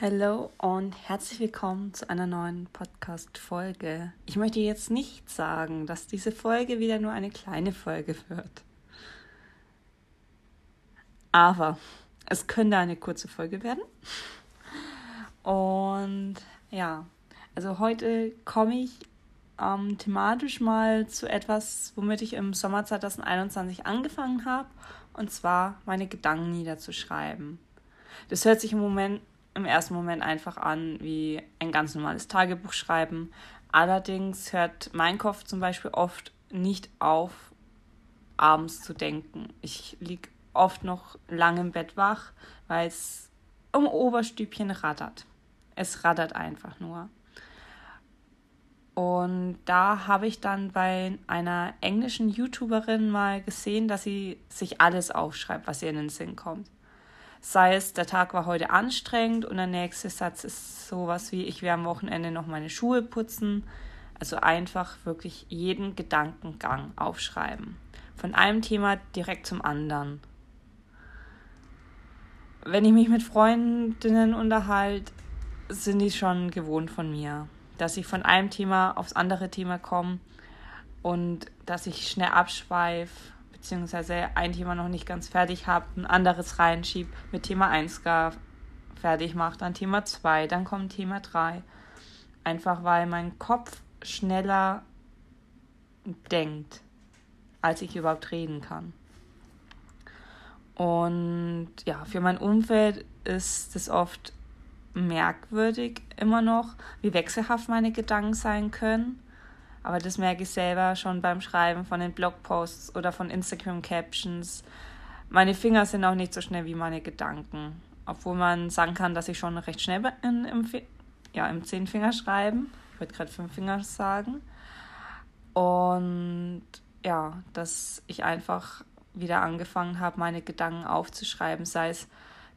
Hallo und herzlich willkommen zu einer neuen Podcast-Folge. Ich möchte jetzt nicht sagen, dass diese Folge wieder nur eine kleine Folge wird. Aber es könnte eine kurze Folge werden. Und ja, also heute komme ich ähm, thematisch mal zu etwas, womit ich im Sommer 2021 angefangen habe, und zwar meine Gedanken niederzuschreiben. Das hört sich im Moment, im ersten Moment einfach an wie ein ganz normales Tagebuch schreiben. Allerdings hört mein Kopf zum Beispiel oft nicht auf, abends zu denken. Ich liege oft noch lange im Bett wach, weil es um Oberstübchen rattert. Es rattert einfach nur. Und da habe ich dann bei einer englischen YouTuberin mal gesehen, dass sie sich alles aufschreibt, was ihr in den Sinn kommt. Sei es, der Tag war heute anstrengend und der nächste Satz ist sowas wie, ich werde am Wochenende noch meine Schuhe putzen. Also einfach wirklich jeden Gedankengang aufschreiben. Von einem Thema direkt zum anderen. Wenn ich mich mit Freundinnen unterhalte, sind die schon gewohnt von mir dass ich von einem Thema aufs andere Thema komme und dass ich schnell abschweife, beziehungsweise ein Thema noch nicht ganz fertig habe, ein anderes reinschiebe, mit Thema 1 gar fertig mache, dann Thema 2, dann kommt Thema 3. Einfach weil mein Kopf schneller denkt, als ich überhaupt reden kann. Und ja, für mein Umfeld ist es oft merkwürdig immer noch, wie wechselhaft meine Gedanken sein können. Aber das merke ich selber schon beim Schreiben von den Blogposts oder von Instagram-Captions. Meine Finger sind auch nicht so schnell wie meine Gedanken. Obwohl man sagen kann, dass ich schon recht schnell in, im, ja, im Zehnfinger schreiben. Ich würde gerade fünf Finger sagen. Und ja, dass ich einfach wieder angefangen habe, meine Gedanken aufzuschreiben, sei es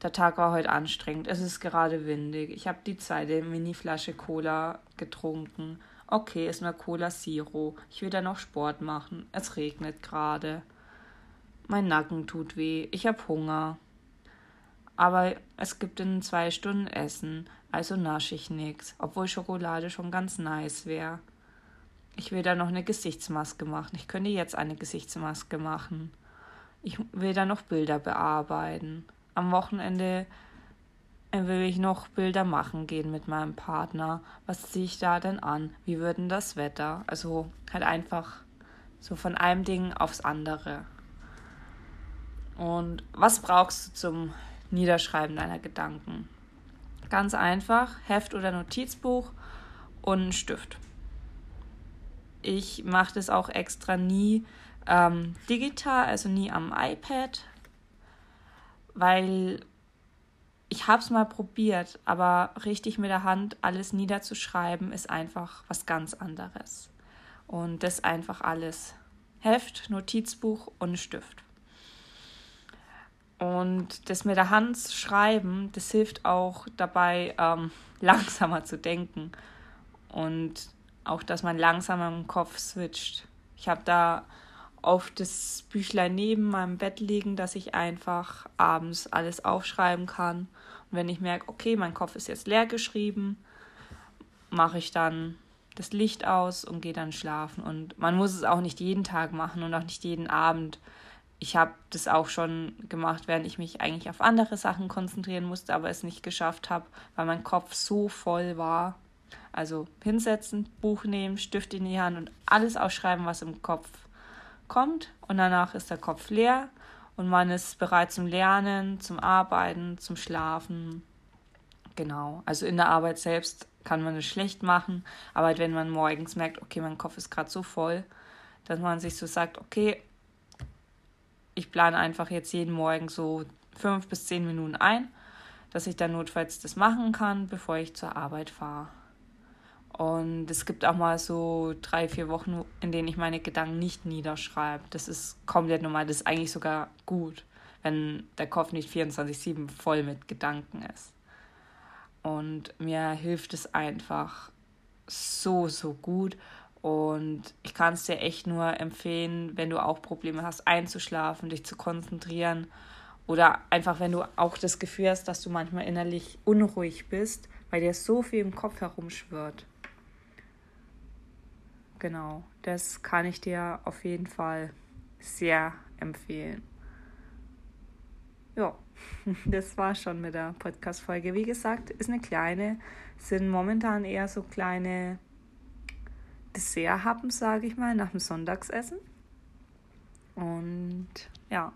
der Tag war heute anstrengend. Es ist gerade windig. Ich habe die zweite Mini-Flasche Cola getrunken. Okay, ist nur Cola Zero. Ich will da noch Sport machen. Es regnet gerade. Mein Nacken tut weh. Ich habe Hunger. Aber es gibt in zwei Stunden Essen, also nasche ich nichts, obwohl Schokolade schon ganz nice wäre. Ich will da noch eine Gesichtsmaske machen. Ich könnte jetzt eine Gesichtsmaske machen. Ich will da noch Bilder bearbeiten am Wochenende will ich noch Bilder machen gehen mit meinem Partner. Was ziehe ich da denn an? Wie wird denn das Wetter? Also halt einfach so von einem Ding aufs andere. Und was brauchst du zum Niederschreiben deiner Gedanken? Ganz einfach, Heft oder Notizbuch und einen Stift. Ich mache das auch extra nie ähm, digital, also nie am iPad, weil ich habe es mal probiert, aber richtig mit der Hand alles niederzuschreiben ist einfach was ganz anderes. Und das einfach alles. Heft, Notizbuch und Stift. Und das mit der Hand schreiben, das hilft auch dabei, ähm, langsamer zu denken. Und auch, dass man langsamer im Kopf switcht. Ich habe da auf das Büchlein neben meinem Bett liegen, dass ich einfach abends alles aufschreiben kann. Und wenn ich merke, okay, mein Kopf ist jetzt leer geschrieben, mache ich dann das Licht aus und gehe dann schlafen. Und man muss es auch nicht jeden Tag machen und auch nicht jeden Abend. Ich habe das auch schon gemacht, während ich mich eigentlich auf andere Sachen konzentrieren musste, aber es nicht geschafft habe, weil mein Kopf so voll war. Also hinsetzen, Buch nehmen, Stift in die Hand und alles ausschreiben, was im Kopf kommt und danach ist der Kopf leer und man ist bereit zum Lernen, zum Arbeiten, zum Schlafen. Genau, also in der Arbeit selbst kann man es schlecht machen, aber wenn man morgens merkt, okay, mein Kopf ist gerade so voll, dass man sich so sagt, okay, ich plane einfach jetzt jeden Morgen so fünf bis zehn Minuten ein, dass ich dann notfalls das machen kann, bevor ich zur Arbeit fahre. Und es gibt auch mal so drei, vier Wochen, in denen ich meine Gedanken nicht niederschreibe. Das ist komplett normal. Das ist eigentlich sogar gut, wenn der Kopf nicht 24-7 voll mit Gedanken ist. Und mir hilft es einfach so, so gut. Und ich kann es dir echt nur empfehlen, wenn du auch Probleme hast, einzuschlafen, dich zu konzentrieren oder einfach, wenn du auch das Gefühl hast, dass du manchmal innerlich unruhig bist, weil dir so viel im Kopf herumschwirrt. Genau, das kann ich dir auf jeden Fall sehr empfehlen. Ja, das war schon mit der Podcast-Folge. Wie gesagt, ist eine kleine, sind momentan eher so kleine Desserthappen, sage ich mal, nach dem Sonntagsessen. Und ja,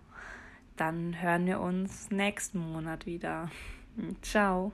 dann hören wir uns nächsten Monat wieder. Ciao.